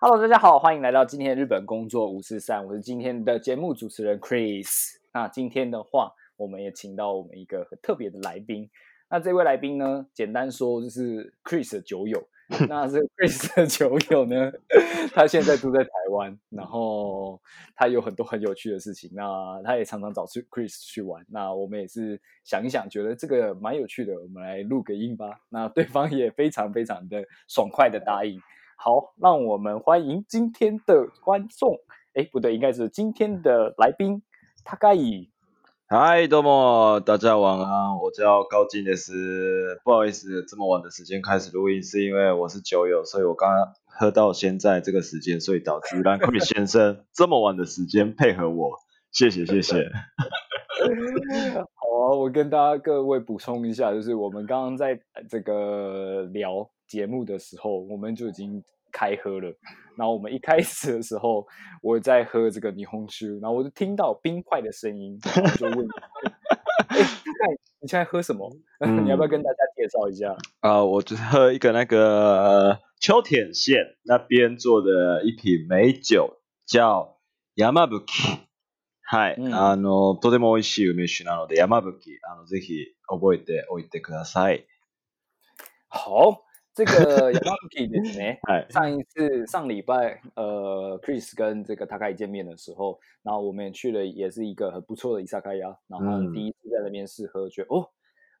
Hello，大家好，欢迎来到今天的日本工作五四三，我是今天的节目主持人 Chris。那今天的话，我们也请到我们一个很特别的来宾。那这位来宾呢，简单说就是 Chris 的酒友。那这个 Chris 的酒友呢，他现在住在台湾，然后他有很多很有趣的事情。那他也常常找去 Chris 去玩。那我们也是想一想，觉得这个蛮有趣的，我们来录个音吧。那对方也非常非常的爽快的答应。好，让我们欢迎今天的观众。哎，不对，应该是今天的来宾，他该以嗨，どうも，大家晚安，我叫高进的是，不好意思，这么晚的时间开始录音，是因为我是酒友，所以我刚刚喝到现在这个时间，所以导致让 Chris 先生这么晚的时间配合我，谢谢谢谢。好啊，我跟大家各位补充一下，就是我们刚刚在呃这个聊 节目的时候，我们就已经开喝了。然后我们一开始的时候，我在喝这个霓虹酒，然后我就听到冰块的声音，然后就问：“哎，大概你现在喝什么？你要不要跟大家介绍一下？”啊、我就是喝一个那个呃秋田县那边做的一瓶美酒，叫 Yamabuki。はい、うんあのとても美味しい梅酒なので山吹あのぜひ覚えておいてください。好， 这个 Yamabuki ですね。はい。上一次上礼拜，呃，Chris 跟这个 Takai 见面的时候，然后我们也去了，也是一个很不错的伊萨卡亚，然后他们嗯第一次在那边试喝，觉得哦，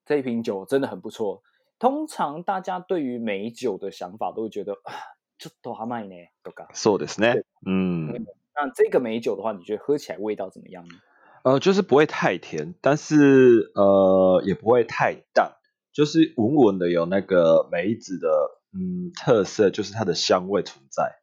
这一瓶酒真的很不错。通常大家对于美酒的想法都会觉得啊，ちょっと甘いねとか。そうですね。うん。那这个美酒的话，你觉得喝起来味道怎么样呢？呃，就是不会太甜，但是呃也不会太淡， 就是稳稳的有那个梅子的嗯特色，就是它的香味存在。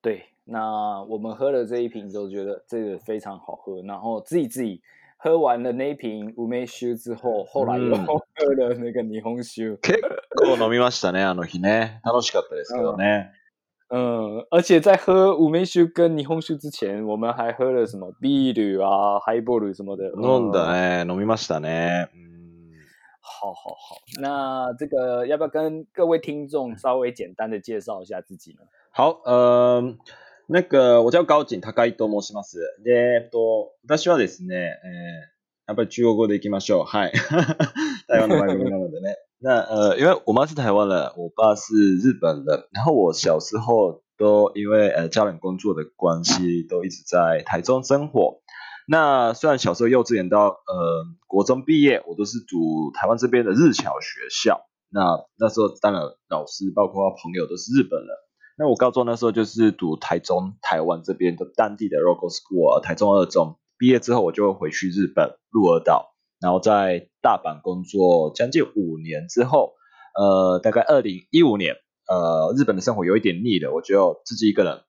对，那我们喝了这一瓶之后，觉得这个非常好喝，然后自己自己喝完了那一瓶乌梅酒之后，后来又嗯喝了那个霓虹酒。結構飲みましたね、あの日ね。楽しかったですけどね。嗯，而且在喝五梅酒跟霓虹酒之前，我们还喝了什么啤酒啊、海波鲁什么的。飲んだ嗯ね、飲みましたね。 うん好好好，那这个要不要跟各位听众稍微简单的介绍一下自己呢？好、呃、那个我叫高井高井と申します。で、えっと、私はですね、えーやっぱり中国語でいきましょう。はい。台湾的番組なのでね。那呃，因为我妈是台湾人，我爸是日本人，然后我小时候都因为呃家人工作的关系，都一直在台中生活。 那虽然小时候幼稚园到呃国中毕业，我都是读台湾这边的日侨学校。那那时候当然老师包括朋友都是日本人。那我高中那时候就是读台中台湾这边的当地的 local school 台中二中。毕业之后我就会回去日本鹿儿岛，然后在大阪工作将近五年之后，呃，大概二零一五年，呃，日本的生活有一点腻了，我就自己一个人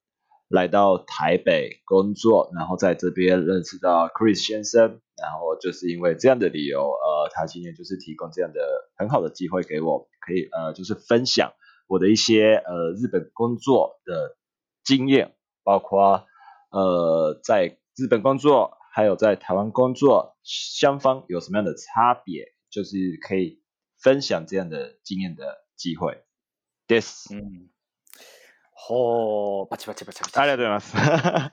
来到台北工作，然后在这边认识到 Chris 先生，然后就是因为这样的理由，呃，他今天就是提供这样的很好的机会给我，可以呃，就是分享我的一些呃日本工作的经验，包括呃在日本工作，还有在台湾工作，双方有什么样的差别，就是可以分享这样的经验的机会。です。嗯，哦，吧唧吧唧吧唧吧唧。ありがとうございます。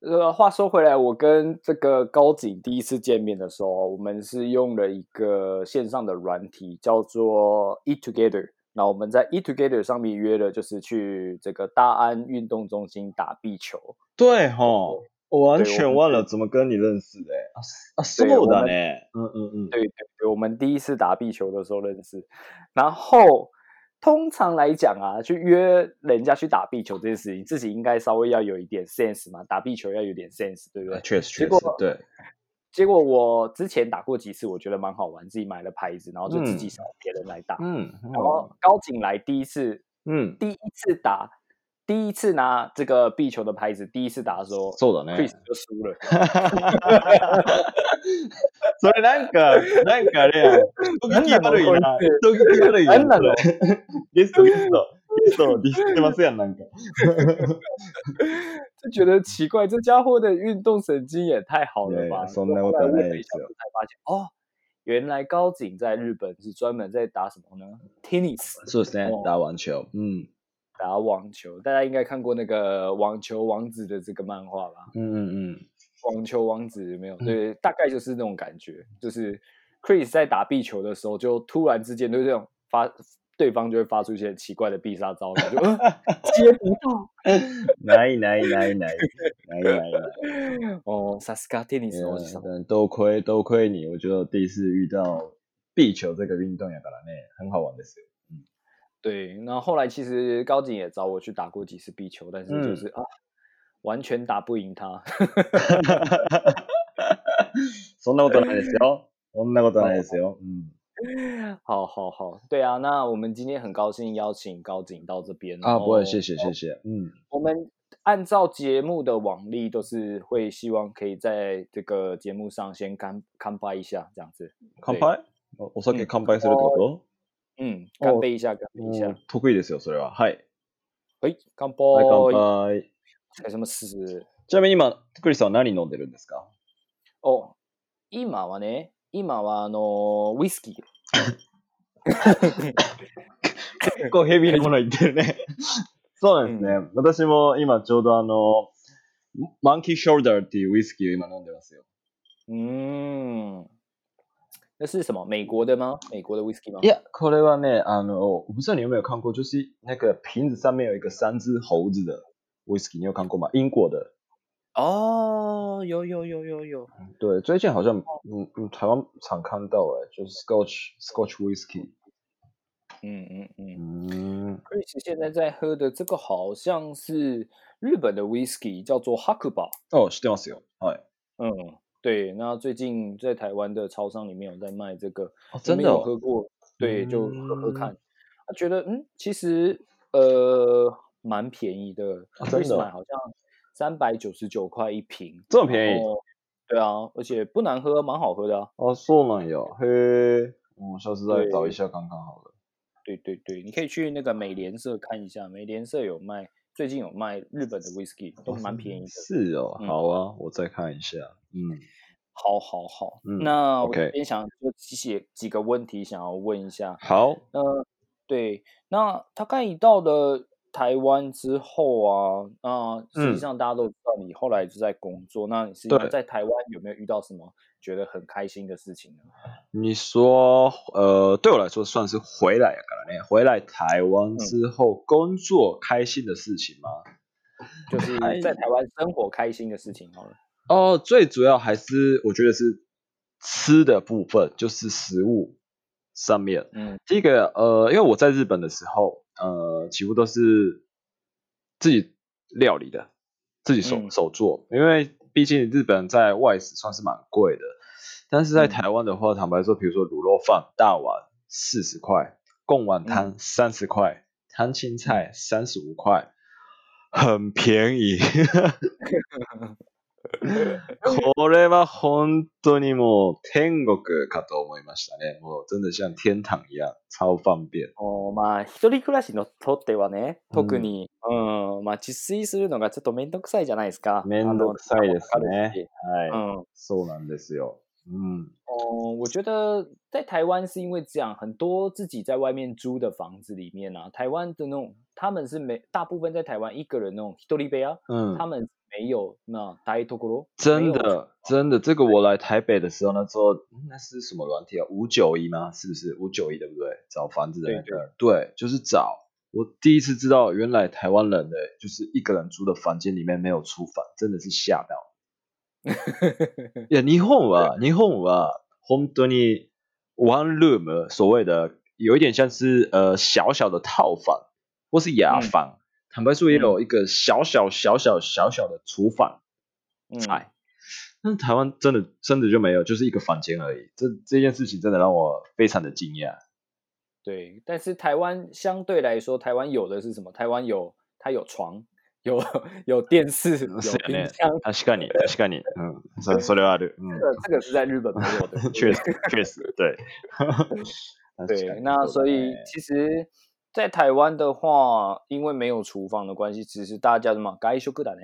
呃，话说回来，我跟这个高景第一次见面的时候，我们是用了一个线上的软体，叫做 Eat Together。那我们在 Eat Together 上面约了，就是去这个大安运动中心打壁球。对吼，我完对我们全忘了怎么跟你认识的。啊啊，そう对我们だね。嗯嗯嗯。对对对，我们第一次打壁球的时候认识。然后 通常来讲啊，去约人家去打壁球这件事情，自己应该稍微要有一点 sense 嘛，打壁球要有点 sense，对不对呃？确实确实对。结果我之前打过几次，我觉得蛮好玩，自己买了拍子，然后就自己嗯找别人来打。嗯然后高景来第一次，嗯第一次打第一次拿这个壁球的牌子，第一次打的时候そうだね。 ，Chris 就输了。それなんか、なんかあれやん。人聞き悪いな。人聞き悪いやん。なんなのそれゲスト、ゲスト。ゲストディスってますやん、なんか。就觉得奇怪，这家伙的运动神经也太好了吧！いやいやそんなことはないですよ才发现哦，原来高景在日本是专门在打什么呢？tennis，そうですね哦。打完球。うん。 打网球。大家应该看过那个网球王子的这个漫画吧？うんうんうん。网球王子有没有？嗯对，大概就是那种感觉，就是 Chris 在打壁球的时候，就突然之间就这种发，对方就会发出一些很奇怪的必杀招，然后就、呃、接不到。ないないないない。ないないない。哦，萨斯卡 tennis のおじさん。嗯，多亏多亏你，我觉得第一次遇到壁球这个运动やからね，很好玩ですよ。 对，那后来其实高景也找我去打过几次壁球，但是嗯就是、啊，完全打不赢他。そんなことないですよ。そんなことないですよ。うん。好好好，对啊，那我们今天很高兴邀请高景到这边啊，不会，谢谢。谢谢谢。嗯，我们按照节目的往例，都是会希望可以在这个节目上先干干杯一下，这样子。乾杯おお酒乾杯するってこと 嗯，干杯一下，干杯一下うん。得意ですよ、それは。はい。哎，干杯！はい、乾杯。干什么事？ちなみに今、クリスさんは何飲んでるんですか？哦，今はね、今はあのウイスキー。結構ヘビーなもの言ってるね。そうですね。私も今ちょうどあの、マンキーショルダーっていうウイスキーを今飲んでますよ。嗯，那是什么？美国的吗？美国的 whisky 吗？いや、これはね、あの、我不知道你有没有看过，就是那个瓶子上面有一个三只猴子的 whisky，你有看过吗？英国的。哦，有有有有有。对，最近好像嗯嗯台湾常看到哎，就是 Scotch Scotch whisky。嗯嗯嗯。嗯， Chris 现在在喝的这个好像是日本的 whisky，叫做 Hakuba。哦，知ってますよ。はい。嗯， 对。那最近在台湾的超商里面有在卖这个，哦，你们有真的哦。喝过？对，就喝喝嗯看。他觉得嗯，其实呃蛮便宜的啊真的，Chris 哦买好像三百九十九块一瓶，这么便宜然后对啊，而且不难喝，蛮好喝的啊。哦，そうなんや。へえ。我下次再对找一下看看好了。对对对，你可以去那个美联社看一下，美联社有卖，最近有卖日本的 whisky，都蛮便宜的。是哦，嗯好啊，我再看一下。 嗯，好好好，嗯那我 OK 这边想就几几个问题想要问一下。好。呃，对，那他刚一到了台湾之后啊，那实嗯际上大家都知道你后来就在工作，那你实际上对在台湾有没有遇到什么觉得很开心的事情呢？你说，呃，对我来说算是回来からね，回来台湾之后工作开心的事情吗？就是开在台湾生活开心的事情好了。 哦，最主要还是我觉得是吃的部分，就是食物上面。嗯第一个，呃，因为我在日本的时候，呃，几乎都是自己料理的，自己手、嗯手做，因为毕竟日本在外食算是蛮贵的。但是在嗯台湾的话，坦白说，比如说卤肉饭大碗四十块，贡丸汤三十块，汤青菜三十五块，很便宜。これは本当にもう天国かと思いましたね。もう真的像天堂一样，超方便。おまあ、一人暮らしのとってはね、うん特に、うん、まあ、自炊するのがちょっとめんどくさいじゃないですか。めんどくさいですねし。はい。嗯，そうなんですよ。嗯，哦，我觉得在台湾是因为这样，很多自己在外面租的房子里面啊，台湾的那种他们是没大部分在台湾一个人那种一人部屋，嗯他们没有那大ところ，真没有的真的，这个我来台北的时候，那时候嗯那是什么软体啊？五九一吗？是不是五九一对不对？找房子的那个，对，就是找。我第一次知道，原来台湾人的就是一个人租的房间里面没有厨房，真的是吓到。いや、日本は、日本は、本当に、one room、所谓的、有一点像是、呃、小小的套房，或是雅房。 坦白说，也有一个小小、小小、小小的厨房嗯，在。但是台湾真的、真的就没有，就是一个房间而已。这这件事情真的让我非常的惊讶。对，但是台湾相对来说，台湾有的是什么？台湾有 它有床，有有电视，有是よね冰箱。確かに、確かに。嗯，そそれはある。嗯这，个这个是在日本没有的。确实确实对。对，那所以其实， 在台湾的话，因为没有厨房的关系，其实大家的嘛，该修个的呢，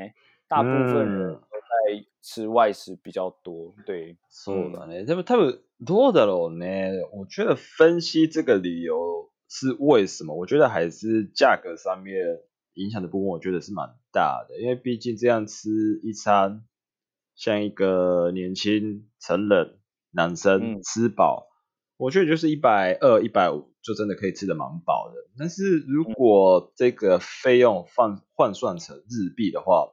大部分人嗯都在吃外食比较多。对，そうだね。でも多分どうだろうね。我觉得分析这个理由是为什么？我觉得还是价格上面影响的部分，我觉得是蛮大的。因为毕竟这样吃一餐，像一个年轻成人男生嗯吃饱，我觉得就是一百二、一百五 就真的可以吃的蛮饱的。但是如果这个费用换换算成日币的话，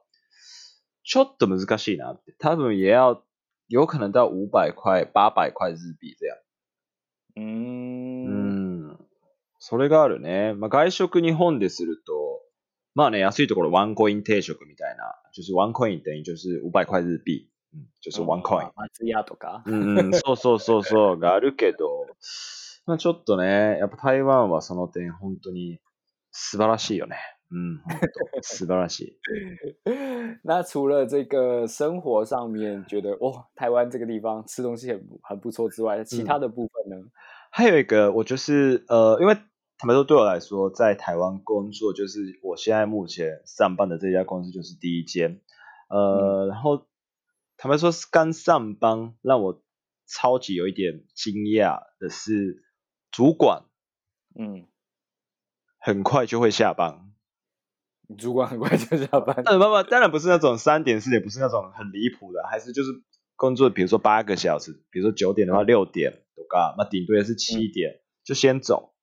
ちょっと難しいなって。多分也要有可能到五百块、八百块日币这样。嗯うん。それがあるね。まあ、外食日本ですると、まあね、安いところワンコイン定食みたいな。就是ワンコイン等于就是五百块日币。嗯，就是ワンコイン。松屋とか。うんうん、そうそうそうそう、があるけど、 まあちょっとね、やっぱ台湾はその点本当に素晴らしいよね。うん、本当素晴らしい。那除了这个生活上面觉得哇，台湾这个地方吃东西很不很不错之外，其他的部分呢？还有一个，我就是呃，因为坦白说，对我来说，在台湾工作，就是我现在目前上班的这家公司就是第一间，呃，然后坦白说，刚上班让我超级有一点惊讶的是， 主管嗯，很快就会下班。主管很快就下班。呃，不不，当然不是那种三点四点，不是那种很离谱的，还是就是工作，比如说八个小时，比如说九点的话六点とか，那顶多也是七点、就先走。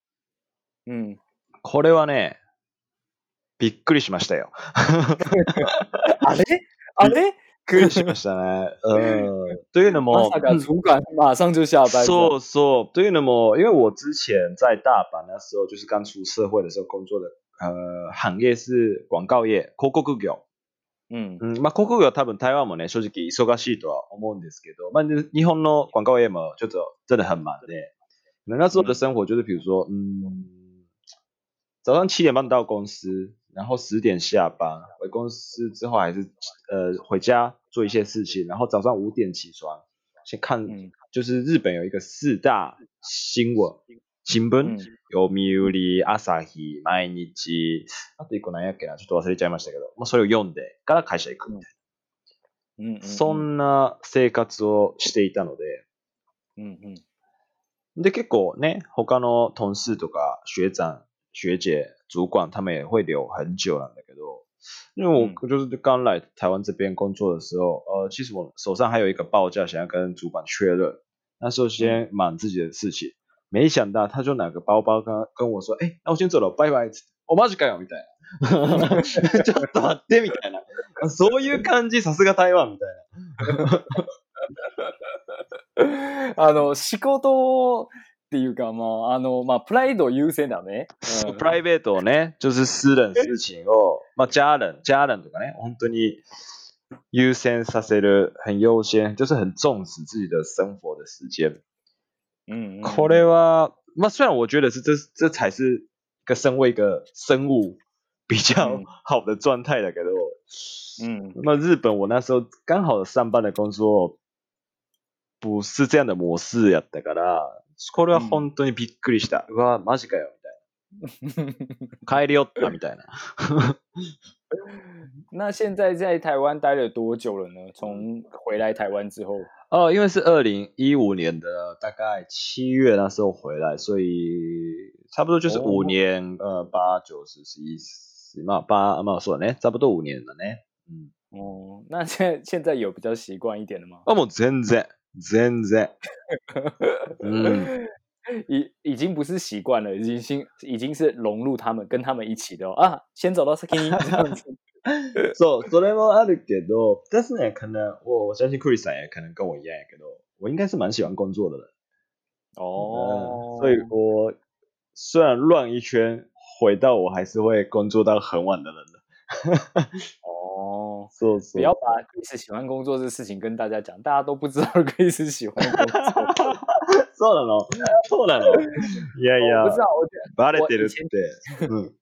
嗯，これはね、びっくりしましたよ。あれあれ？ びっくりしましたね。呃，というのも、まさか主管马上就下班。そうそう。というのも、因为我之前在大阪那时候，就是刚出社会的时候工作的，呃，行业是广告业、広告業。嗯うん、まあ、広告業は多分台湾もね、正直忙しいとは思うんですけど、まあ、で日本の广告业もちょっと真的很忙で、那时候的生活就是，比如说，嗯，早上七点半到公司， 然后十点下班，回公司之后还是呃回家做一些事情，然后早上五点起床，先看，嗯。就是日本有一个四大新闻。新聞、うん読売、朝日、毎日、あと一個何やっけな、ちょっと忘れちゃいましたけど、まあ、それを読んでから会社行くみたい嗯嗯，な、そんな生活をしていたので、嗯嗯で、結構ね、他の同事とか学長、学姐、主管他们也会留很久なんだけど、因为我就是刚来台湾这边工作的时候，呃，其实我手上还有一个报价想要跟主管确认，那时候先忙自己的事情，没想到他就拿个包包跟跟我说，哎、那我先走了，拜拜。おマジかよみたいな。ちょっと待ってみたいな。そういう感じ、さすが台湾みたいな。あの仕事 っていうかまああのまあプライド優先だね。うん。プライベートをね、就是私人事情を、まあ家人、家人とかね、本当に優先させる、很優先，就是很重视自己的生活的时间。これは、まあ虽然我觉得是这这才是一个身为一个生物比较嗯。好的状态だけど、日本我那时候刚好上班的工作不是这样的模式やったから、これは本当にびっくりした。うわ、マジかよ、みたいな。帰りよった、みたいな。那现在在台湾待了多久了呢？从回来台湾之后，哦，因为是二零一五年的大概七月那时候回来，所以差不多就是哦五年，呃，八九十十一十嘛，八嘛そうだね，差不多五年了ね。嗯，哦，那现在现在有比较习惯一点了吗？啊，もう全然 全然，嗯，已已经不是习惯了，已经是已经是融入他们，跟他们一起的哦啊，先走到 Saki 这样子。そう、それもあるけど、但是呢，可能我我相信 Chris さん也可能跟我一样やけど，我应该是蛮喜欢工作的人。哦嗯，所以我虽然乱一圈，回到我还是会工作到很晚的人的。 哦，そうそう。不要把 Chris 喜欢工作这事情跟大家讲，大家都不知道 Chris 喜欢工作。そうなのそうなのいやいや我不知，道，我觉得バレてるっ我以前て。うん。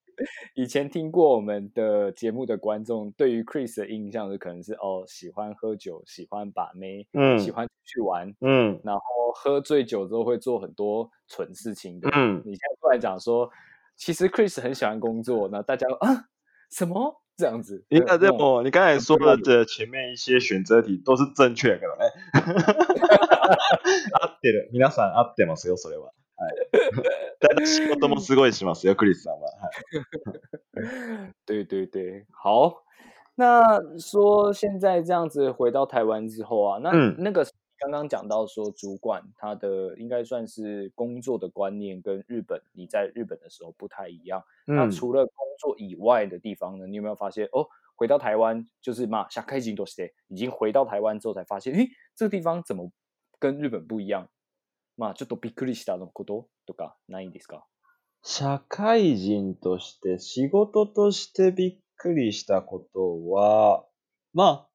以前听过我们的节目的观众，对于 Chris 的印象是可能是哦，喜欢喝酒，喜欢把妹，嗯喜欢出去玩，嗯然后喝醉酒之后会做很多蠢事情的。嗯，你现在突然讲说，其实 Chris 很喜欢工作，那大家啊什么 这样子？应该那种这么，你刚才说的这前面一些选择题都是正确的からね。合ってる。皆さん合ってますよ、それは。はい。ただ仕事もすごいしますよ、クリスさんは。はい。对对对，好。那说现在这样子回到台湾之后啊，那、嗯那个 刚刚讲到说主管他的应该算是工作的观念跟日本你在日本的时候不太一样。那嗯除了工作以外的地方呢，你有没有发现哦？回到台湾就是嘛，下开金多些，已经回到台湾之后才发现，诶，这个地方怎么跟日本不一样？まあちょっとびっくりしたのこととかないんですか？社会人として仕事としてびっくりしたことは、まあ、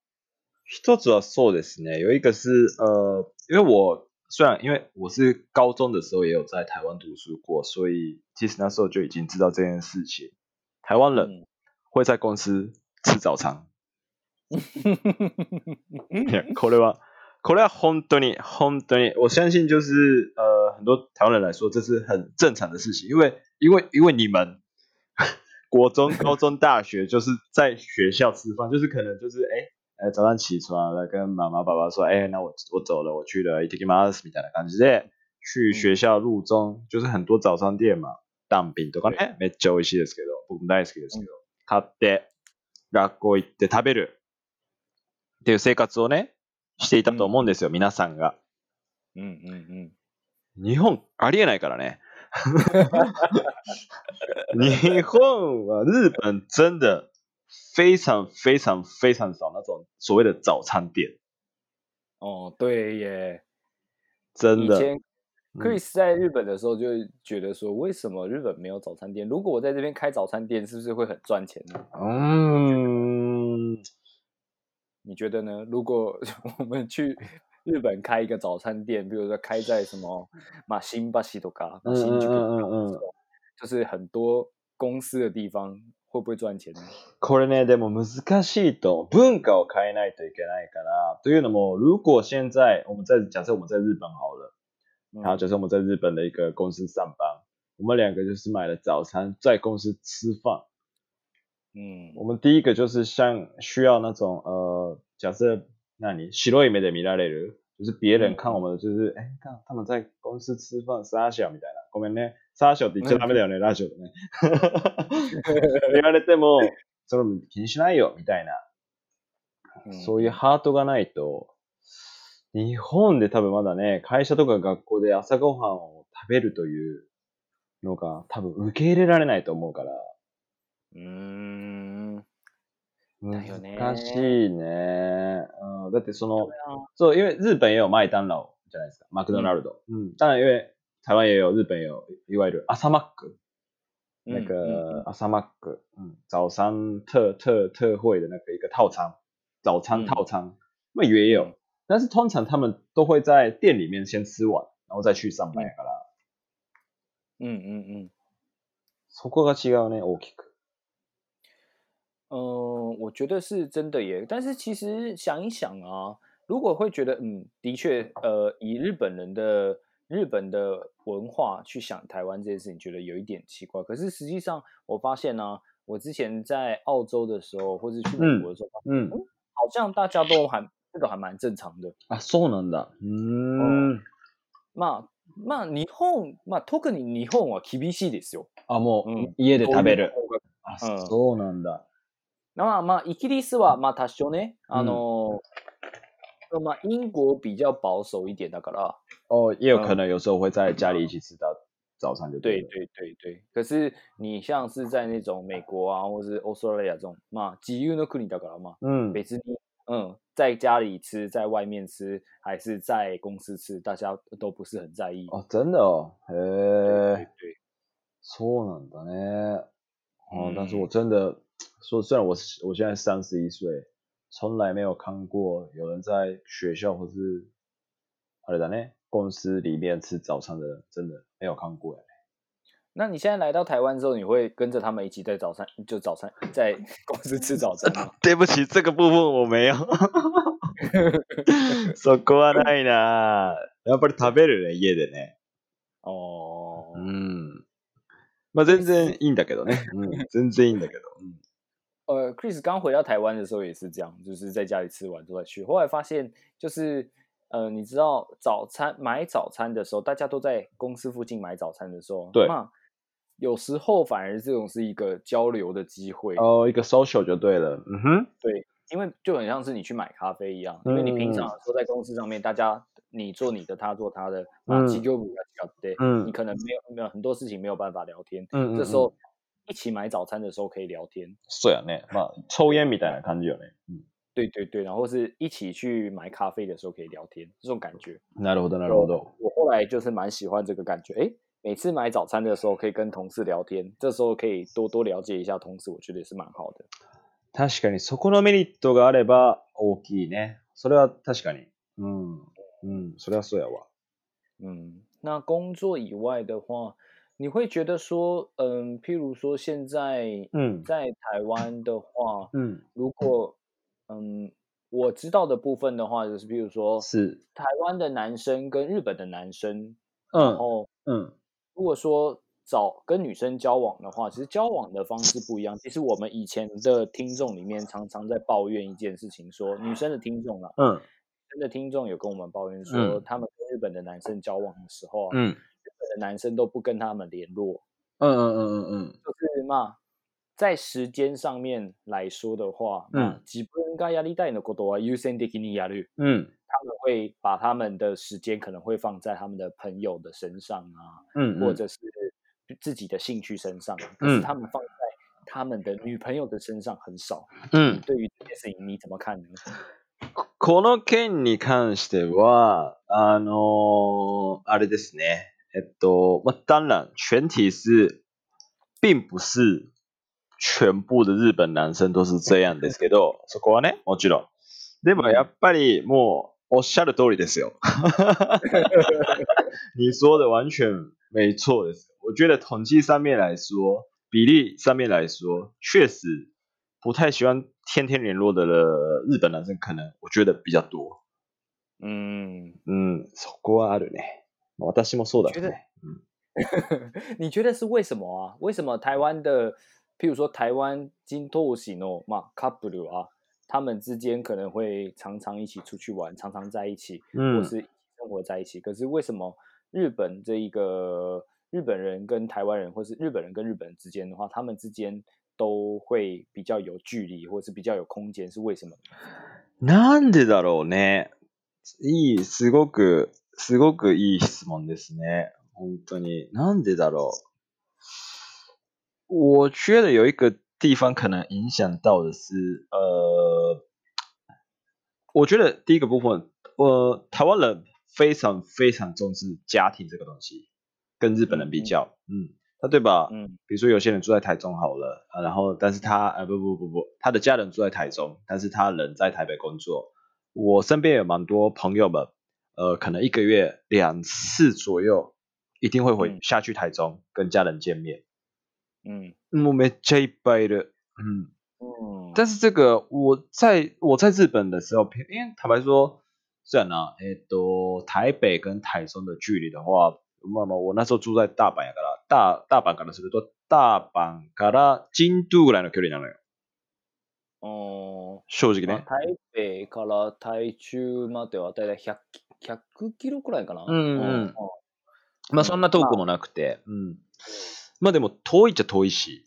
一つはそうですね。有一个是呃，因为我虽然因为我是高中的时候也有在台湾读书过，所以其实那时候就已经知道这件事情。台湾人嗯会在公司吃早餐。いやこれは、これは本当に、本当に、我相信就是呃，很多台湾人来说，这是很正常的事情，因为因为因为你们国中、高中、大学就是在学校吃饭，就是可能就是哎。 呃，早上起床了，跟妈妈、爸爸说，哎，那我我走了，我去了一 t i k i m a s みたいな感じで去学校路中，就是很多早餐店嘛，蛋饼とかね、めっちゃ美味しいですけど、僕も大好きですけど、買って学校行って食べる。っていう生活をね、していたと思うんですよ、皆さんが。嗯嗯嗯，日本、ありえないからね。日本は日本真的非常非常非常少那种所谓的早餐店，哦，对耶，真的。以前嗯 Chris 在日本的时候就觉得说，为什么日本没有早餐店？如果我在这边开早餐店，是不是会很赚钱呢？嗯，你觉得呢？如果 我们去日本开一个早餐店，比如说开在什么马新巴西多卡、马嗯新就嗯嗯嗯嗯。就是很多公司的地方，会不会赚钱呢？これね、でも難しいと、文化を変えないといけないから、というのも、如果现在我们在假设我们在日本好了，嗯然后假设我们在日本的一个公司上班，我们两个就是买了早餐，在公司吃饭。嗯我们第一个就是像需要那种呃，假设那你白い目で見られる，就是别人看我们就是哎、看他们在公司吃饭傻小みたいな。ごめんね、傻小って言っちゃダメだよね、ラジオでね。 言われても、それ気にしないよみたいな。嗯そういうハートがないと、日本で多分まだね、会社とか学校で朝ごはんを食べるというのが多分受け入れられないと思うから、嗯，だよね難しいね。うん、だってその、そう、因为日本也有麦当劳じゃないですか。マクドナルド。嗯，当然因为台湾也有，日本也有，いわゆる朝マック。那嗯个朝マック，嗯，早餐特特特惠的那个一个套餐，早餐套餐，那么也有嗯，但是通常他们都会在店里面先吃完，然后再去上班やから、嗯嗯嗯。そこが違うね、大きく。嗯，我觉得是真的耶。但是其实想一想啊，如果会觉得，嗯，的确，呃，以日本人的 日本的文化去想台湾这件事情，觉得有一点奇怪。可是实际上，我发现呢、我之前在澳洲的时候，或是去美国的时候，嗯。好像大家都还这个还蛮正常的。あ、そうなんだ。うーん。まあ、まあ、日本、まあ、特に日本は厳しいですよ。あ、もう、うん家で食べる。そういうあ、うんそうなんだ。まあまあ、イギリスはまあ多少ね、あの、まあ英国比较保守一点だから、 哦，也有可能有时候会在家里一起吃到早餐就了。对对对对。可是你像是在那种美国啊，或是 Australia 这种，まあ自由の国だから嘛，嗯，别之你嗯，在家里吃，在外面吃，还是在公司吃，大家都不是很在意。哦，真的哦，对へえ。对そうなんだね。哦，但是嗯我真的说，虽然我是我现在三十一岁，从来没有看过有人在学校或是あれだね 公司里面吃早餐的人，真的没有看过哎。 那你现在来到台湾之后，你会跟着他们一起在早餐就早餐在公司吃早餐吗？对不起，这个部分我没有。そこはないな。やっぱり食べるね、家でね。哦，うん。まあ全然いいんだけどね。うん、全然いいんだけど。うん呃，Chris 刚回到台湾的时候也是这样，就是在家里吃完之后再去。后来发现，就是 呃，你知道早餐买早餐的时候，大家都在公司附近买早餐的时候，对那有时候反而这种是一个交流的机会。哦，一个 social 就对了。嗯哼。对，因为就很像是你去买咖啡一样，因为你平常嗯的时候在公司上面，大家你做你的，他做他的，嗯啊，机构比较对，嗯你可能没有没有很多事情没有办法聊天，うんうんうん这时候一起买早餐的时候可以聊天，そうやね。まあ、抽煙みたいな感じよね。 うん对对对，然后是一起去买咖啡的时候可以聊天，这种感觉。なるほど、なるほど。我后来就是蛮喜欢这个感觉，诶，每次买早餐的时候可以跟同事聊天，这时候可以多多了解一下同事，我觉得也是蛮好的。確かに、そこのメリットがあれば大きいね。それは確かに。うん。うん、それはそうやわ。嗯，那工作以外的话，你会觉得说，嗯，譬如说现在うん。在台湾的话，うん。如果 嗯我知道的部分的话，就是譬如说是。台湾的男生跟日本的男生，うん。然后うん。如果说找跟女生交往的话，其实交往的方式不一样。其实我们以前的听众里面常常在抱怨一件事情说女生的听众啊，うん。真的听众有跟我们抱怨说，嗯他们跟日本的男生交往的时候啊，うん。日本的男生都不跟他们联络，うんうんうんうん。就是嘛， 在时间上面来说的话，嗯嗯，自分がやりたいのことは優先的にやる。うん。他们会把他们的时间可能会放在他们的朋友的身上啊，うん。或者是自己的兴趣身上，可是嗯他们放在他们的女朋友的身上很少。うん。对于这件事情你怎么看呢？この件に関しては、あのーあれですね。えっと、まあ、当然、前提是、并不是 全部的日本男生都是这样ですけど、そこはね、もちろん。でもやっぱりもう、おっしゃる通りですよ。你说的完全没错です。我觉得统计上面来说，比例上面来说，确实不太喜欢天天联络的日本男生，可能我觉得比较多。嗯，うん、そこはあるね。私もそうだ觉得ね。うん你觉得是为什么啊？为什么台湾的， 譬如说台湾金토시の嘛 couple 啊，他们之间可能会常常一起出去玩，常常在一起，嗯或是生活在一起。可是为什么日本这一个日本人跟台湾人，或是日本人跟日本人之间的话，他们之间都会比较有距离，或是比较有空间，是为什么？なんでだろうね。いい、すごく、すごくいい質問ですね。本当に。なんでだろう。 我觉得有一个地方可能影响到的是，呃，我觉得第一个部分，呃，台湾人非常非常重视家庭这个东西，跟日本人比较，嗯，他对吧？嗯比如说有些人住在台中好了，啊，然后但是他呃不不不不，他的家人住在台中，但是他人在台北工作。我身边有蛮多朋友们，呃，可能一个月两次左右，一定会回嗯下去台中跟家人见面。嗯もうめっちゃいっぱいいる。嗯，嗯，但是这个我在我在日本的时候，因为坦白说，虽然呢，えっと台北跟台中的距离的话，まあまあ我那时候住在大阪やから、大大阪からすると大阪から京都ぐらいの距離なのよ？哦、正直ね。まあ台北から台中まではだいたい100 100キロくらいかな？うんうんうんまあそんな遠くもなくて。うん。まあでも遠いっちゃ遠いし。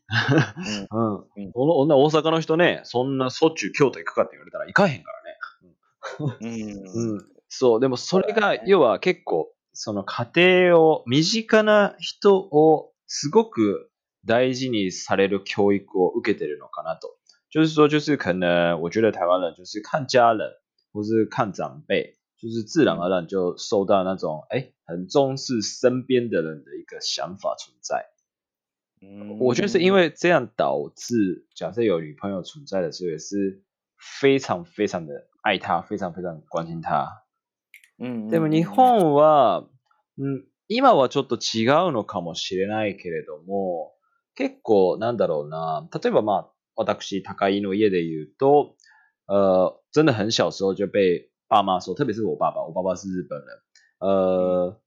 うん。うんこ大阪の人ね、そんなしょっちゅう京都行くかって言われたら行かへんからね。うん。うん。そう、でもそれが、要は結構、その家庭を、身近な人をすごく大事にされる教育を受けてるのかなと。就是说，就是可能，我觉得台湾人就是看家人或是看长辈，就是自然而然就受到那种哎很重视身边的人的一个想法存在。嗯我觉得是因为这样导致，假设有女朋友存在的时候，也是非常非常的爱她，非常非常关心她。嗯，でも日本は、うん、 今はちょっと違うのかもしれないけれども、結構、なんだろうな、例えばまあ、私、高一の家で言うと、呃，真的很小时候就被爸妈说，特别是我爸爸，我爸爸是日本人，呃，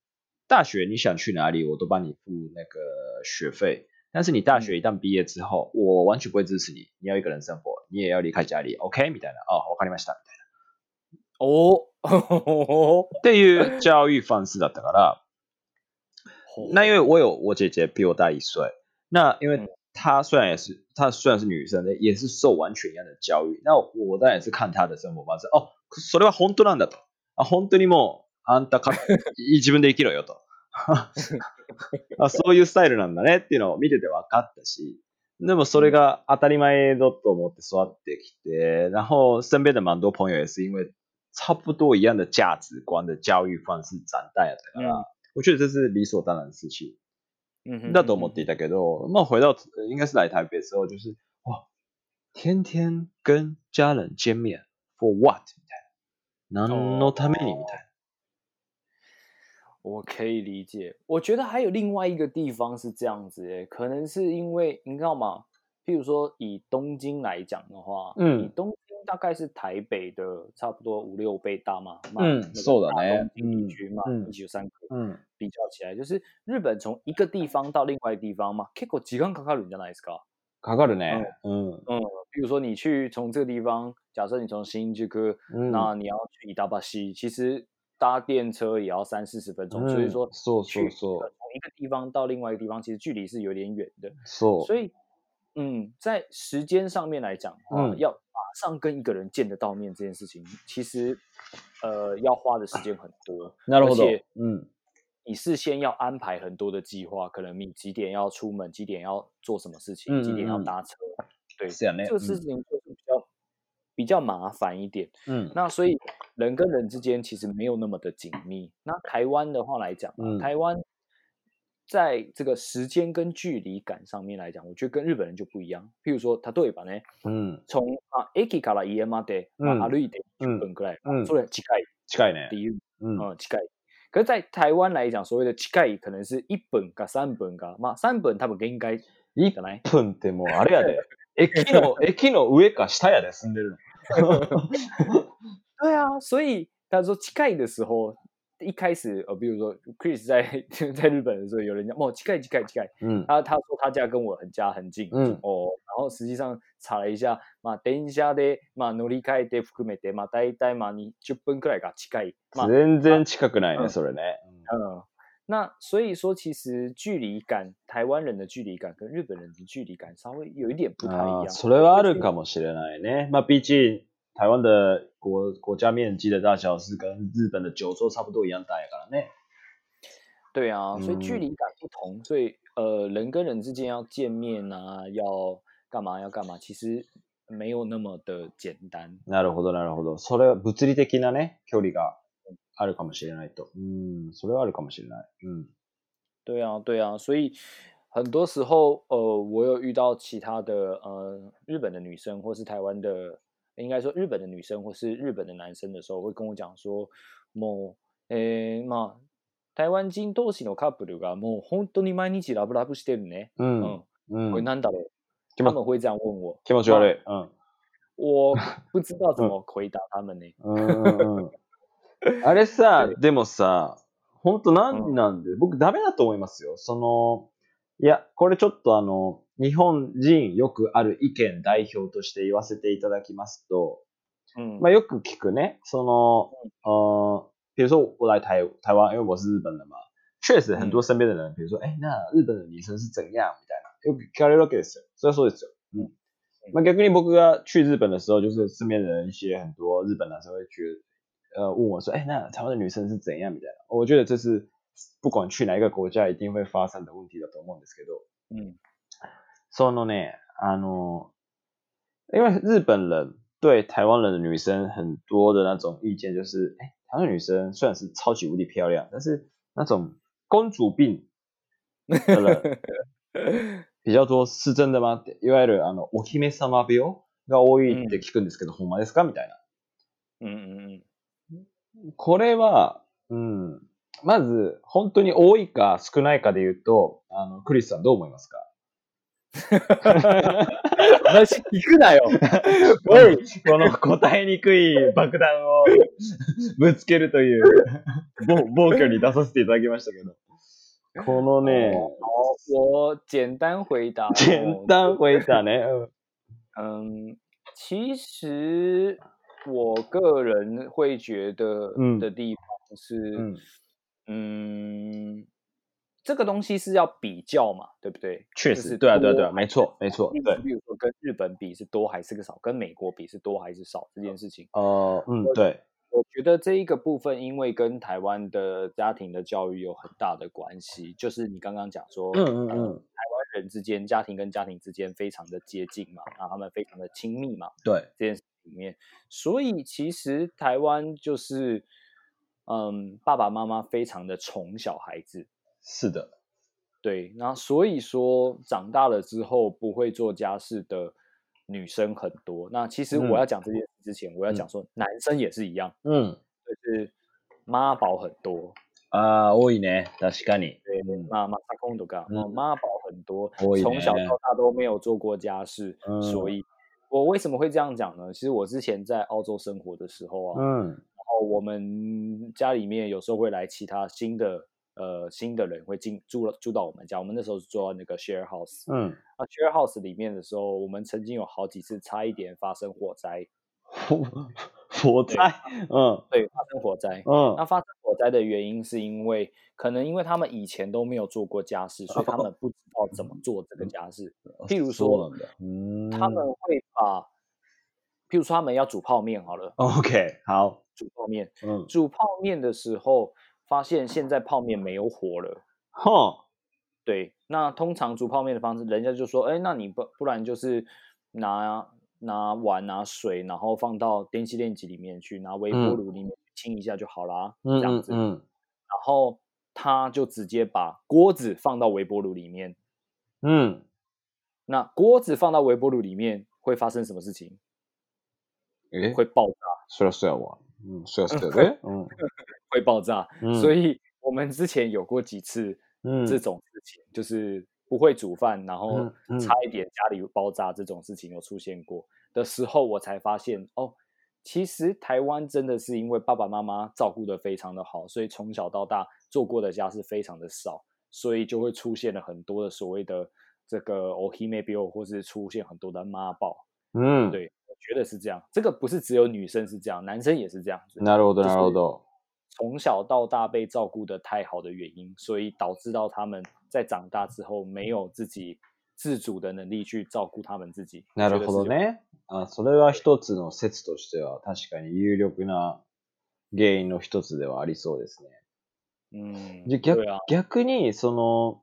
大学你想去哪里，我都帮你付那个学费。 但是你大学一旦毕业之后，我完全不会支持你，你要一个人生活，你也要离开家里，OK みたいな。あ、わかりましたみたいな。哦，っていう教育方式だったから、那因为我有我姐姐比我大一岁，那因为嗯她虽然也是她虽然是女生的，也是受完全一样的教育。那我当然也是看她的生活方式。哦，それは本当なんだと。あ本当にもうあんたか自分で生きろよと。 あそういうスタイルなんだねっていうのを見てて分かったし，那么それが当たり前だと思って育ってきて，然后身边的蛮多朋友也是因为差不多一样的价值观的教育方式长大的から、我觉得这是理所当然的事情。だと思っていたけど、まあ回到呃应该是来台北之后，就是哇，天天跟家人见面，for what？みたいな。何のために？みたいな。我可以理解。我觉得还有另外一个地方是这样子诶，可能是因为你知道吗？譬如说以东京来讲的话，嗯以东京大概是台北的差不多五六倍大嘛，嘛嗯那个そうだね大东京地区嘛，嗯一九三个嗯，比较起来，就是日本从一个地方到另外一个地方嘛，結構時間かかるんじゃないですか。かかるね。うん。嗯，比如说你去从这个地方，假设你从新宿，嗯那你要去伊达巴西，其实 搭电车也要三四十分钟，所以说嗯そう去そうそう呃从一个地方到另外一个地方，其实距离是有点远的。そう。所以，嗯，在时间上面来讲的话，嗯要马上跟一个人见得到面这件事情，其实呃要花的时间很多，なるほど而且。うん。你事先要安排很多的计划，可能你几点要出门，几点要做什么事情，几点要嗯嗯嗯搭车，对，是啊，那这个事情就是比较比较麻烦一点。嗯那所以 人跟人之间其实没有那么的紧密。那台湾的话来讲啊，嗯台湾在这个时间跟距离感上面来讲，我觉得跟日本人就不一样。譬如说，例えばね，うん。从啊駅から家まで、まあ嗯歩いてうん10分くらい、うんそれ近い近いねって。いううん。嗯，近い。可是，在台湾来讲，所谓的近い可能是一本か三本か、まあ三本多分应该1じゃない？分ってもうあれやで。駅の、駅の上か下やで住んでるの。对啊，所以他说近い的时候，一开始呃，比如说 Chris 在在日本的时候，有人讲哦近い近い近い，うん。他他说他家跟我很家很近，嗯哦，然后实际上查了一下，まあ電車でまあ乗り換えて含めてまあ大体まあ20分くらいが近い，まあ全然近くないね、うんそれね。嗯，那所以说，其实距离感，台湾人的距离感跟日本人的距离感稍微有一点不太一样。それはあるかもしれないね。まあ、毕竟台湾的国国家面积的大小是跟日本的九州差不多一样大やからね。对啊，所以距嗯离感不同，所以呃，人跟人之间要见面啊，要干嘛要干嘛，其实没有那么的简单。なるほど、なるほど。それは物理的なね、距離があるかもしれないと。うん、それはあるかもしれない。うん。对啊，对啊，所以很多时候，呃，我有遇到其他的呃日本的女生，或是台湾的， 应该说日本的女生或是日本的男生的时候，会跟我讲说，もう、えー、まあ台湾人同士のカップルがもう本当に毎日ラブラブしてるね。う嗯ん。うこれん。なんだろう？他们会这样问我，気持ち悪い。うん。我不知道怎么回答他们呢。う。あれさ で、でもさ、本当なんなんで、僕ダメだと思いますよ。その、いや、これちょっとあの、日本人よくある意見代表として言わせていただきますと、嗯まあ、よく聞くね、その、呃，比如说我来台台湾，因为我是日本人嘛，确实很多身边的人，比如说，哎、那日本的女生是怎样みたいな、よく聞かれるわけですよ。それはそうですよ。嗯。那逆に僕が去日本的时候，就是身边的人一些很多日本男生会觉得，呃，问我说，哎、那台湾的女生是怎样みたいな。我觉得这是不管去哪一个国家一定会发生的问题だと思うんですけど。嗯そのね、あの、因为日本人对台湾人的女生很多的那种意见就是，哎，台湾女生虽然是超级无敌漂亮，但是那种公主病的人 比较多，是真的吗？いわゆるあのお姫様病？が多いって聞くんですけど、ほんまですか？みたいな。嗯嗯嗯これは、うん、まず、本当に多いか少ないかで言うと、あの、クリスさんどう思いますか？話聞くなよ。おい、この答えにくい爆弾をぶつけるという暴暴挙に出させていただきましたけど。このね、我简单回答。简单回答ね。嗯，其实我个人会觉得嗯的地方是，嗯嗯这个东西是要比较嘛，对不对？确实，就是对啊，对啊，多对啊，没错，没错，对。比如说跟日本比是多还是个少，跟美国比是多还是少这件事情，呃，嗯，对，我觉得这一个部分，因为跟台湾的家庭的教育有很大的关系，就是你刚刚讲说，嗯嗯台湾人之间家庭跟家庭之间非常的接近嘛，然后他们非常的亲密嘛，对，这件事里面，所以其实台湾就是，嗯，爸爸妈妈非常的宠小孩子，是的，对，那所以说长大了之后不会做家事的女生很多。那其实我嗯要讲这件事之前，我要讲说男生也是一样，うん。就是妈宝很多，ああ、多いね。確かに。对，うん妈妈萨空都干，嗯妈宝很多，多一从小点到大都没有做过家事，嗯所以我为什么会这样讲呢？其实我之前在澳洲生活的时候啊，うん。然 后我们家里面有时候会来其他新的呃新的人会进住了住到我们家，我们那时候是住到那个 share house，うん。那 share house 里面的时候，我们曾经有好几次差一点发生火灾，火灾。うん。对，发生火灾。うん。那发生火灾的原因是因为可能因为他们以前都没有做过家事，所以他们不知道怎么做这个家事。譬如说そうなんだ。うん。他们会把， 譬如说他们要煮泡面好了， OK，好。煮泡面，嗯。煮泡面的时候发现现在泡面没有火了。は对，那通常煮泡面的方式，人家就说，哎，那你不不然就是拿拿碗拿水，然后放到电气电机里面去，拿微波嗯炉里面清一下就好啦，うん这样子。うん然后他就直接把锅子放到微波炉里面，うん。那锅子放到微波炉里面会发生什么事情？ え会爆炸，そりゃそうやわ。うん、そりゃそうやで。うん。会爆炸。嗯所以我们之前有过几次うん。这种事情，就是不会煮饭，然后嗯嗯差一点家里爆炸这种事情有出现过的时候，我才发现哦，其实台湾真的是因为爸爸妈妈照顾的非常的好，所以从小到大做过的家事非常的少，所以就会出现了很多的所谓的这个 ohime bill，或是出现很多的妈宝。うん。对，我 觉得是这样。这个不是只有女生是这样，男生也是这样子。なるほど、なるほど。从小到大被照顾的太好的原因，所以导致到他们在长大之后没有自己自主的能力去照顾他们自己。なるほどね。あそれは一つの説としては確かに有力な原因の一つではありそうですね。嗯，じゃ逆逆に、その、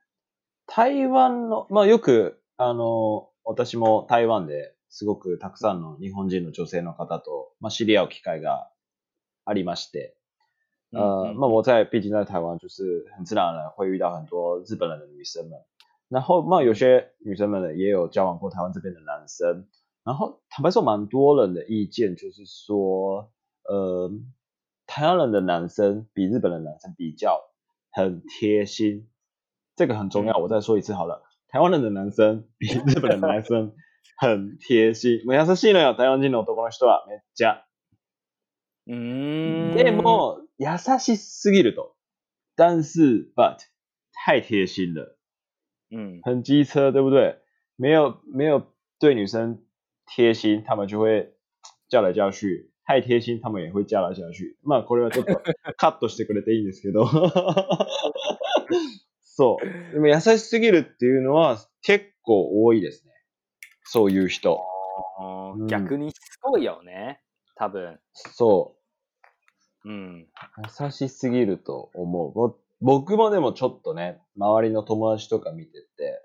台湾の、まあよく、あの、私も台湾ですごくたくさんの日本人の女性の方と、まあ、知り合う機会がありまして、呃，嗯那我在毕竟在台湾，就是很自然而然会遇到很多日本人的女生们，然后那有些女生们呢也有交往过台湾这边的男生，然后坦白说，蛮多人的意见就是说，呃，台湾人的男生比日本的男生比较很贴心，这个很重要，我再说一次好了，台湾人的男生比日本人的男生 很贴心，もう優しいのよ、台湾人の男の人はめっちゃ。嗯，でも、優しすぎると。但是，but 太贴心了，嗯很机车，对不对？没有没有对女生贴心，他们就会叫来叫去；太贴心，他们也会叫来叫去。まあこれはちょっと カットしてくれていいんですけど。そう。でも優しすぎるっていうのは結構多いですね。そういう人。逆にしつこいよね、多分。そう。嗯優しすぎると思う。ぼ僕もでもちょっとね、周りの友達とか見てて、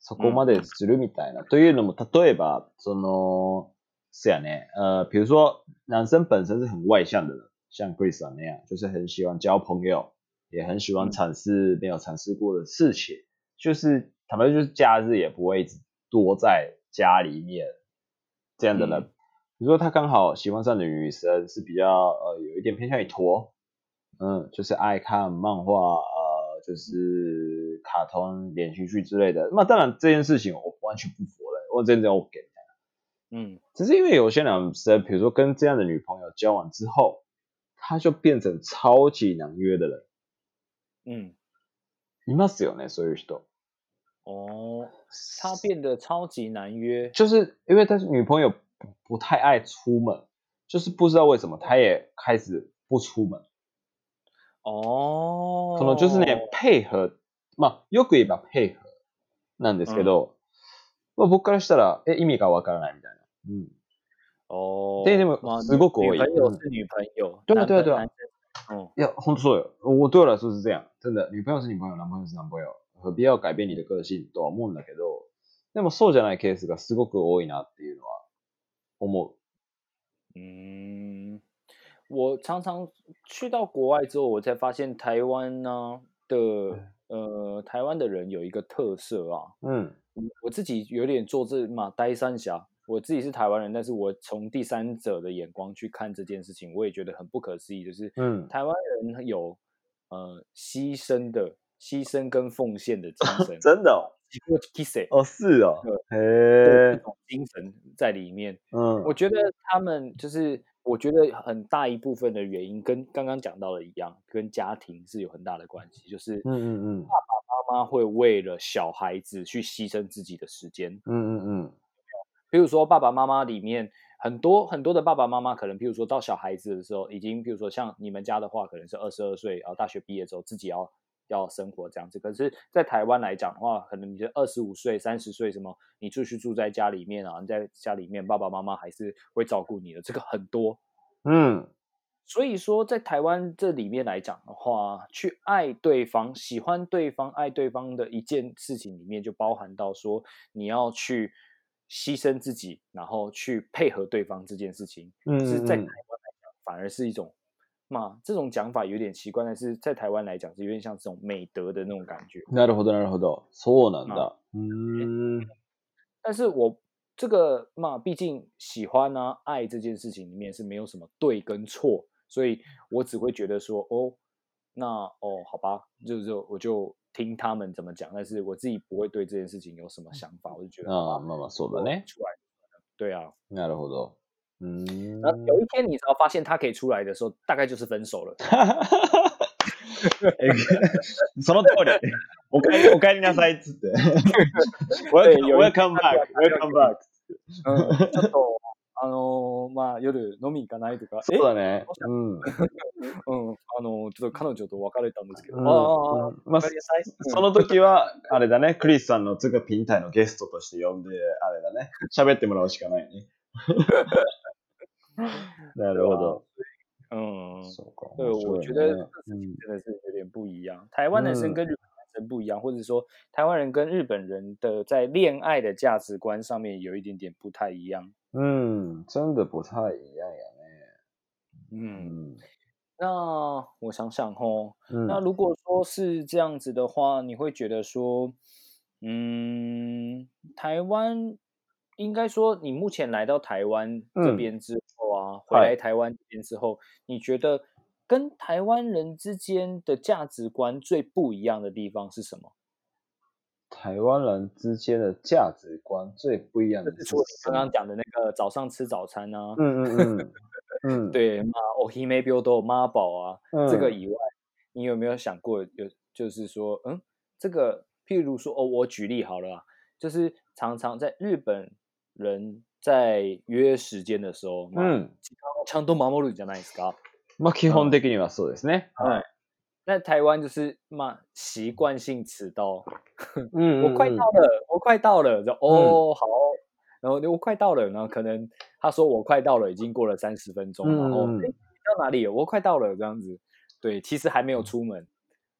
そこまでするみたいな。というのも、例えば、その、是呀ね、呃，比如说男生本身是很外向的人，像 Chris 那样，就是很喜欢交朋友，也很喜欢尝试没有尝试过的事情，就是坦白说，就是假日也不会一直多在家里面这样的人。嗯比如说他刚好喜欢上的女生是比较呃有一点偏向于驼， 嗯，就是爱看漫画，呃，就是卡通连续剧之类的。那当然这件事情我完全不否认，我真的 OK。嗯，只是因为有些男生，比如说跟这样的女朋友交往之后，他就变成超级难约的人。嗯，いますよね、そういう人。 哦，他变得超级难约。就是因为他女朋友不不太爱出门，就是不知道为什么，他也开始不出门。哦，可能就是ね、配合、まあ、よく言えば配合なんですけど、まあ僕からしたら、え、意味がわからないみたいな。うん。哦，ででも嘛すごく多い女朋友是女朋友，男对啊对啊对啊男生嗯，いや、ほんとそうよ。我对我来说是这样。真的、女朋友是女朋友、男朋友是男朋友。 何必要改变你的个性とは思うんだけど、でもそうじゃないケースがすごく多いなっていうのは思う。嗯，我常常去到国外之后，我才发现台湾呢、的呃，台湾的人有一个特色啊，うん。我自己有点做这嘛呆三峡，我自己是台湾人，但是我从第三者的眼光去看这件事情，我也觉得很不可思议，就是うん。台湾人有呃牺牲的 牺牲跟奉献的精神，真的哦。 kiss 哦，是哦。这へえ。种精神在里面。うん。我觉得他们就是，我觉得很大一部分的原因跟刚刚讲到的一样，跟家庭是有很大的关系。就是うんうんうん。妈妈会为了小孩子去牺牲自己的时间，うんうんうん。比如说爸爸妈妈里面很多很多的爸爸妈妈，可能比如说到小孩子的时候，已经比如说像你们家的话，可能是二十二岁，然后大学毕业之后自己要 要生活这样子。可是，在台湾来讲的话，可能你是二十五岁、三十岁什么，你继续住在家里面啊，你在家里面爸爸妈妈还是会照顾你的，这个很多。うん。所以说，在台湾这里面来讲的话，去爱对方、喜欢对方、爱对方的一件事情里面，就包含到说你要去牺牲自己，然后去配合对方这件事情，うん是在台湾うん来讲，反而是一种 嘛，这种讲法有点奇怪，但是在台湾来讲，是有点像这种美德的那种感觉。なるほど、なるほど。そうなんだ。うーん。但是我这个嘛，毕竟喜欢啊、爱这件事情里面是没有什么对跟错，所以我只会觉得说，哦，那哦，好吧，就是我就听他们怎么讲，但是我自己不会对这件事情有什么想法，我就觉得ああ、まあまあ、そうだね。出来，对啊。なるほど。 うーん。然后有一天你只要发现他可以出来的时候，大概就是分手了。えその通り。おかえり、おかえりなさいっつって。welcome back, welcome back. うん、ちょっとあのーまあ夜飲み行かないとか、そうだね。うん。え、うん、あのーちょっと彼女と別れたんですけど、うんああ、うんまあその時は、あれだね、クリスさんのつがピンタイのゲストとして呼んで、あれだね、喋ってもらうしかないね。なるほど。嗯，そうか。对，面白い我觉得ね这真的是有点不一样。台湾男生嗯跟日本男生不一样，或者说台湾人跟日本人的在恋爱的价值观上面有一点点不太一样。うん、真的不太一样や嗯，ね。那我想想哦，うん。那如果说是这样子的话，你会觉得说，嗯，台湾应该说你目前来到台湾这嗯边之后 啊，回来台湾这边之后，你觉得跟台湾人之间的价值观最不一样的地方是什么？台湾人之间的价值观最不一样的就是刚刚讲的那个早上吃早餐啊，嗯嗯嗯 嗯，对，妈哦 he may build 妈宝啊，嗯，这个以外，你有没有想过有就是说，嗯，这个譬如说哦，我举例好了啊，就是常常在日本人在约时间的时候，まあうん。時間をちゃんと守るじゃないですか。まあ基本的にはそうですね。はい。那台湾就是嘛习惯性迟到，嗯我快到了，我快到了，就哦好，然后我快到了，然后可能他说我快到了，已经过了三十分钟，然后嗯诶你到哪里了？我快到了这样子，对，其实还没有出门。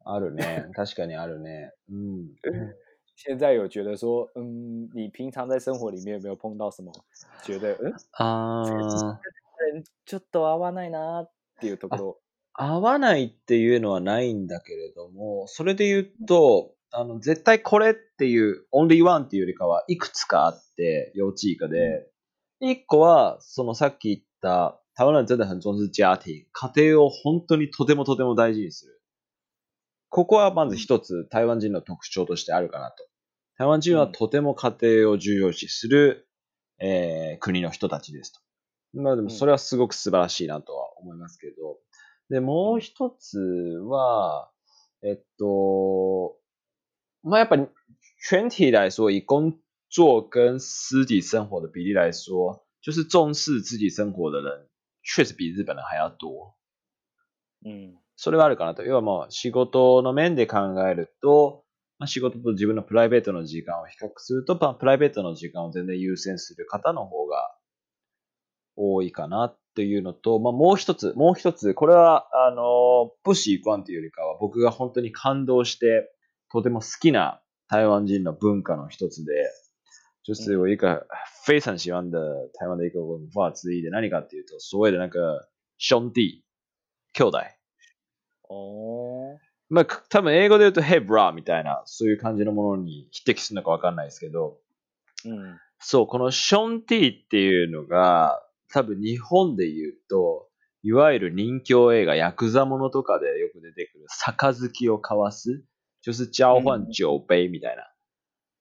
あるね。確かにあるね。うん。 现在有觉得说，嗯，你平常在生活里面有没有碰到什么觉得，嗯，あー人ちょっと合わないなっていうところ？合わないっていうのはないんだけれども、それで言うと、あの、絶対これっていう、オンリーワンっていうよりかはいくつかあって、幼稚以下で、一個は、そのさっき言った、台湾人真的很重視家庭。家庭を本当にとてもとても大事にする。ここはまず一つ台湾人の特徴としてあるかなと。台湾人はとても家庭を重要視する、えー国の人たちですと。まあでもそれはすごく素晴らしいなとは思いますけど。で、もう一つは、えっと、まあやっぱり全体来说，以工作跟私底生活的比例来说，就是重视自己生活的人，确实比日本人还要多。嗯それはあるかなと。要はもう仕事の面で考えると、まあ、仕事と自分のプライベートの時間を比較すると、プライベートの時間を全然優先する方の方が多いかなっていうのと、まあ、もう一つ、もう一つ、これは、あの、不習慣というよりかは、僕が本当に感動して、とても好きな台湾人の文化の一つで、就是我一个非常喜欢的台湾的一个文化之一で何かっていうと、所谓的那个兄弟、兄弟。哦まあ、く多分英語で言うと、Hey bra みたいな、そういう感じのものに匹敵するのかわかんないですけど、嗯そう、このションティっていうのが、多分日本で言うと、いわゆる人気映画、ヤクザものとかでよく出てくる、杯を交わす、就是交换酒杯みたいな。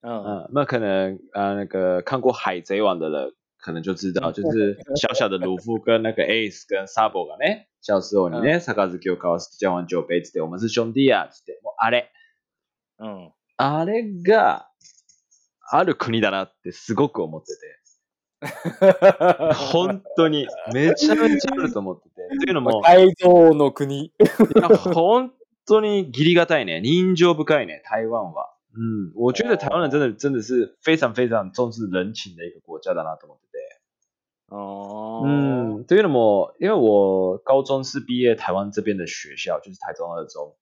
嗯嗯，那可能啊、呃那个看过《海贼王》的人可能就知道，就是小小的鲁夫跟那个 Ace 跟 Sabo がね、小时候にね、杯を交わす交換酒杯つって、我们是兄弟やつって、もうあれ、嗯あれがある国だなってすごく思ってて、本当にめちゃめちゃあると思ってて、っていうのも、改造の国。いや本当に義理がたいね。人情深いね、台湾は。嗯，我觉得台湾人真的真的是非常非常重视人情的一个国家だなと思ってて。哦，嗯，というのも，因为我高中是毕业台湾这边的学校，就是台中二中。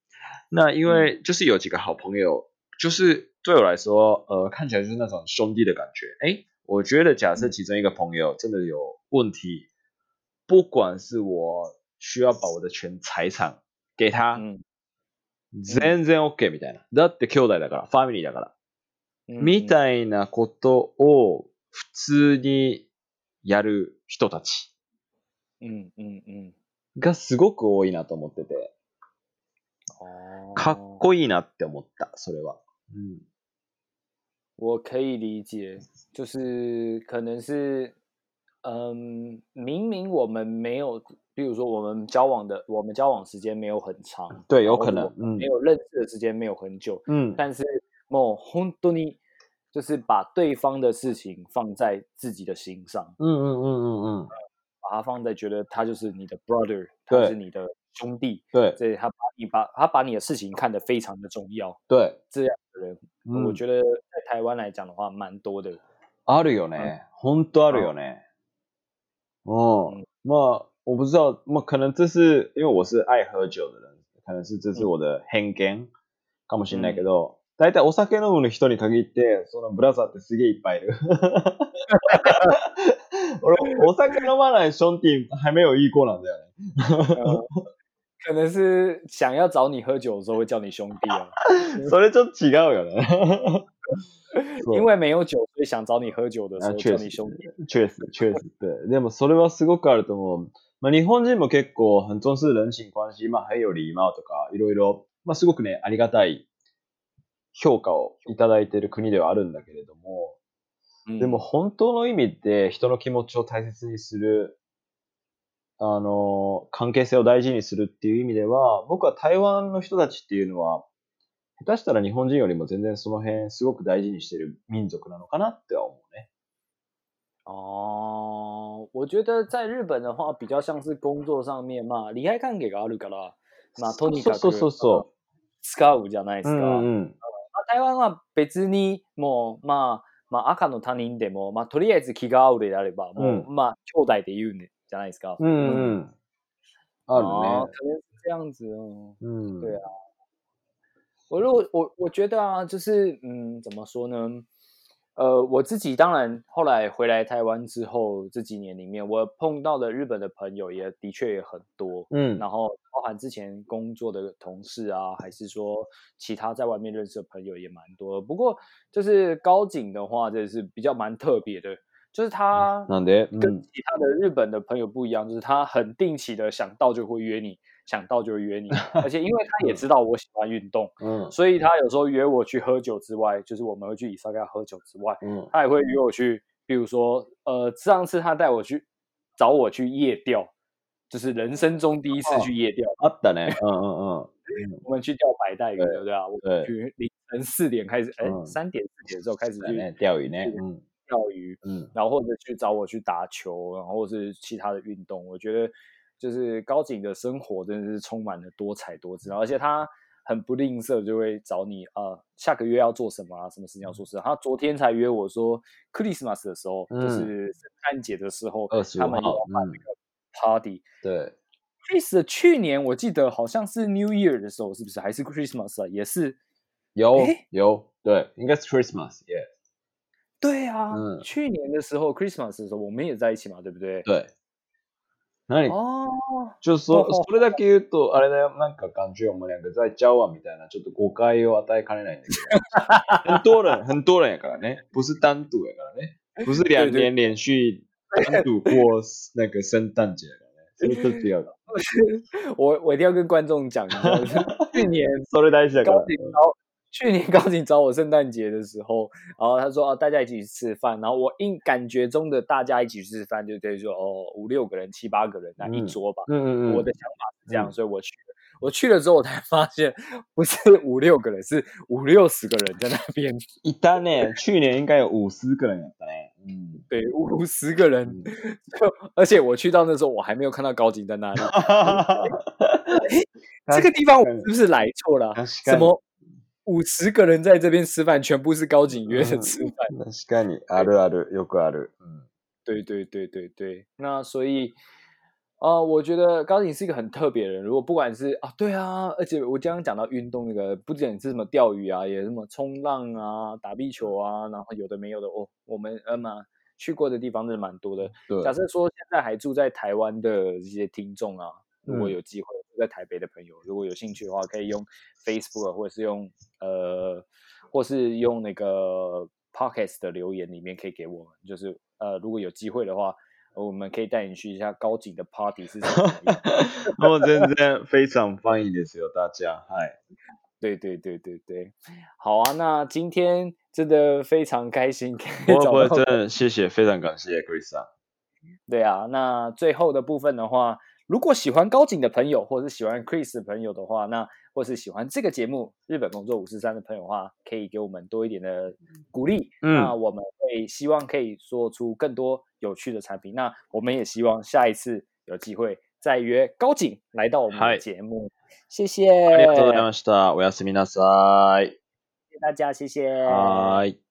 那因为就是有几个好朋友，就是对我来说，呃，看起来就是那种兄弟的感觉。哎，我觉得假设其中一个朋友真的有问题，不管是我需要把我的全财产给他，嗯全然 OK みたいな。だって兄弟だから、ファミリーだから。嗯みたいなことを普通にやる人たち。嗯嗯嗯，がすごく多いなと思ってて、哦，かっこいいなって思った、それは。うん。我可以理解，就是可能是，嗯，明明我们没有，比如说我们交往的，我们交往时间没有很长，对，有可能嗯。没有认识的时间没有很久，嗯，但是もう本当に就是把对方的事情放在自己的心上，嗯嗯嗯嗯嗯，把它放在觉得他就是你的 brother，对他是你的兄弟，对所以他把你把他把你的事情看得非常的重要，对，这样的人，うん我觉得在台湾来讲的话，蛮多的。あるよね。本当あるよね。嗯，まあ、我不知道，まあ可能这是因为我是爱喝酒的人，可能是这是我的偏見かもしれないけど、 大体お酒飲む人に限って、そのブラザーってすげえいっぱいいる。俺、お酒飲まない兄弟还没有遇过なんだよね。呃可能是想要找你喝酒的时候会叫你兄弟啊，それちょっと違うよね。因为没有酒，所以想找你喝酒的时あ候叫你兄弟。确实、确实。对。でもそれはすごくあると思う。まあ、日本人も結構很重視人情关系、まあ、还有礼貌とか、いろいろ、まあ、すごくね、ありがたい評価をいただいている国ではあるんだけれども、嗯でも本当の意味で人の気持ちを大切にする、あの、関係性を大事にするっていう意味では、僕は台湾の人たちっていうのは、下手したら日本人よりも全然その辺すごく大事にしてる民族なのかなっては思うね。哦，我觉得在日本的话，比较像是工作上面嘛，利害関係があるから、まあとにかくそうそうそ使うじゃないでう。うすか。んうん。まあ台湾は別にもうまあまあ赤の他人でもまあとりあえず気が合うであればもう、うまあ兄弟で言うんでじゃないですか。うんうん。あるね。哦可能是这样子哦。うん。对啊我如果我我觉得啊，就是嗯，怎么说呢？呃，我自己当然后来回来台湾之后，这几年里面，我碰到的日本的朋友也的确也很多。うん。然后包含之前工作的同事啊，还是说其他在外面认识的朋友也蛮多的。不过就是高景的话，这是比较蛮特别的， 就是他なんで、う跟ん。其他的日本的朋友不一样，就是他很定期的想到就会约你， 想到就会约你，而且因为他也知道我喜欢运动，うん。所以他有时候约我去喝酒之外，就是我们会去伊萨嘎喝酒之外，うん。他也会约我去，比如说，呃，上次他带我去找我去夜钓，就是人生中第一次哦去夜钓，あったね。うんうんうん。我们去钓白带鱼，对对不对啊？我对们去凌晨四点开始，哎，嗯三点四点的时候开始去だね。钓鱼ね。うん。钓鱼，うん。然后或者去找我去打球，然后或是其他的运动。我觉得 就是高景的生活真的是充满了多彩多姿，而且他很不吝啬，就会找你呃下个月要做什么啊，什么事情要做什么。他昨天才约我说，Christmas 的时候，嗯就是圣诞节的时候，他们要办那个 party。对。Chris 的去年我记得好像是 New Year 的时候，是不是？还是 Christmas 啊？也是。有诶有，对，应该是 Christmas，耶。对啊，嗯去年的时候 Christmas 的时候，我们也在一起嘛，对不对？对。那你哦，就是说，ほうほうそれだけ言うと、あれだよ、なんか感觉我们两个在交往みたいな、ちょっと誤解を与えかねないんだけど。很多人、很多人やからね，不是单独やからね，不是两年连续单独过那个圣诞节。それと違う。我我一定要跟观众讲去年それ大事だから。高去年高景找我圣诞节的时候，然后他说哦大家一起去吃饭，然后我印感觉中的大家一起去吃饭，就等于说哦五六个人、七八个人那一嗯桌吧。嗯嗯嗯。我的想法是这样，嗯所以我去了。我去了之后，我才发现不是五六个人，是五六十个人在那边。いたね。去年应该有五十个人やったね。嗯。对，五十个人嗯，就而且我去到那时候，我还没有看到高景在那里。这个地方我是不是来错了啊、確かに什么 五十个人在这边吃饭，全部是高景约的吃饭。確かに、あるある、よくある。嗯。对对对对对，那所以啊、呃我觉得高景是一个很特别的人。如果不管是啊，对啊，而且我刚刚讲到运动那个，不仅是什么钓鱼啊，也什么冲浪啊、打壁球啊，然后有的没有的哦，我们呃嘛去过的地方真的蛮多的。对。假设说现在还住在台湾的这些听众啊，如果嗯有机会住 在台北的朋友，如果有兴趣的话，可以用 Facebook 或者是用呃，或是用那个 Podcast 的留言里面可以给我们，就是呃，如果有机会的话，我们可以带你去一下高景的 Party 是什么样。もう全然非常欢迎ですよ、大家。はい。对对对对对，好啊，那今天真的非常开心，可以不会不会，找到真的谢谢，非常感谢 Chris 啊。对啊，那最后的部分的话， 如果喜欢高景的朋友，或者是喜欢 Chris 的朋友的话，那或是喜欢这个节目《日本工作五十三》的朋友的话，可以给我们多一点的鼓励。嗯那我们会希望可以做出更多有趣的产品。那我们也希望下一次有机会再约高景来到我们的嗨节目。谢谢，ありがとうございました。おやすみなさい。谢谢大家，谢谢。はーい。